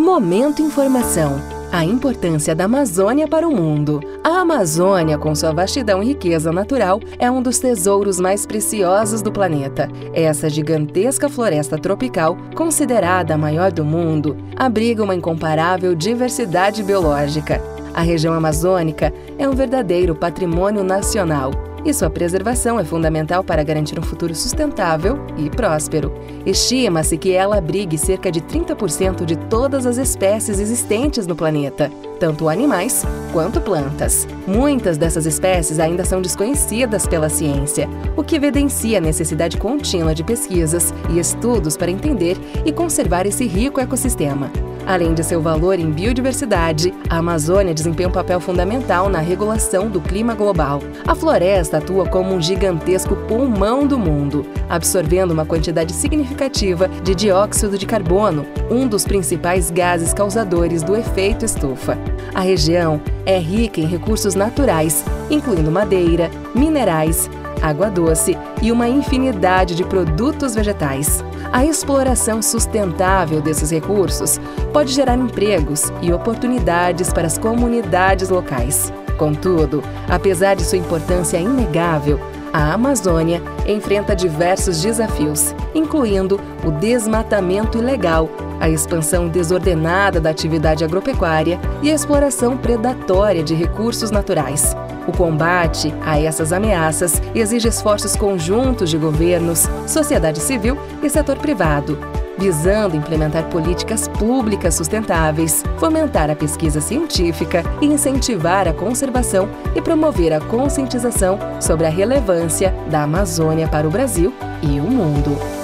Momento Informação. A importância da Amazônia para o mundo. A Amazônia, com sua vastidão e riqueza natural, é um dos tesouros mais preciosos do planeta. Essa gigantesca floresta tropical, considerada a maior do mundo, abriga uma incomparável diversidade biológica. A região amazônica é um verdadeiro patrimônio nacional e sua preservação é fundamental para garantir um futuro sustentável e próspero. Estima-se que ela abrigue cerca de 30% de todas as espécies existentes no planeta, tanto animais quanto plantas. Muitas dessas espécies ainda são desconhecidas pela ciência, o que evidencia a necessidade contínua de pesquisas e estudos para entender e conservar esse rico ecossistema. Além de seu valor em biodiversidade, a Amazônia desempenha um papel fundamental na regulação do clima global. A floresta atua como um gigantesco pulmão do mundo, absorvendo uma quantidade significativa de dióxido de carbono, um dos principais gases causadores do efeito estufa. A região é rica em recursos naturais, incluindo madeira, minerais, água doce e uma infinidade de produtos vegetais. A exploração sustentável desses recursos pode gerar empregos e oportunidades para as comunidades locais. Contudo, apesar de sua importância inegável, a Amazônia enfrenta diversos desafios, incluindo o desmatamento ilegal, a expansão desordenada da atividade agropecuária e a exploração predatória de recursos naturais. O combate a essas ameaças exige esforços conjuntos de governos, sociedade civil e setor privado, visando implementar políticas públicas sustentáveis, fomentar a pesquisa científica incentivar a conservação e promover a conscientização sobre a relevância da Amazônia para o Brasil e o mundo.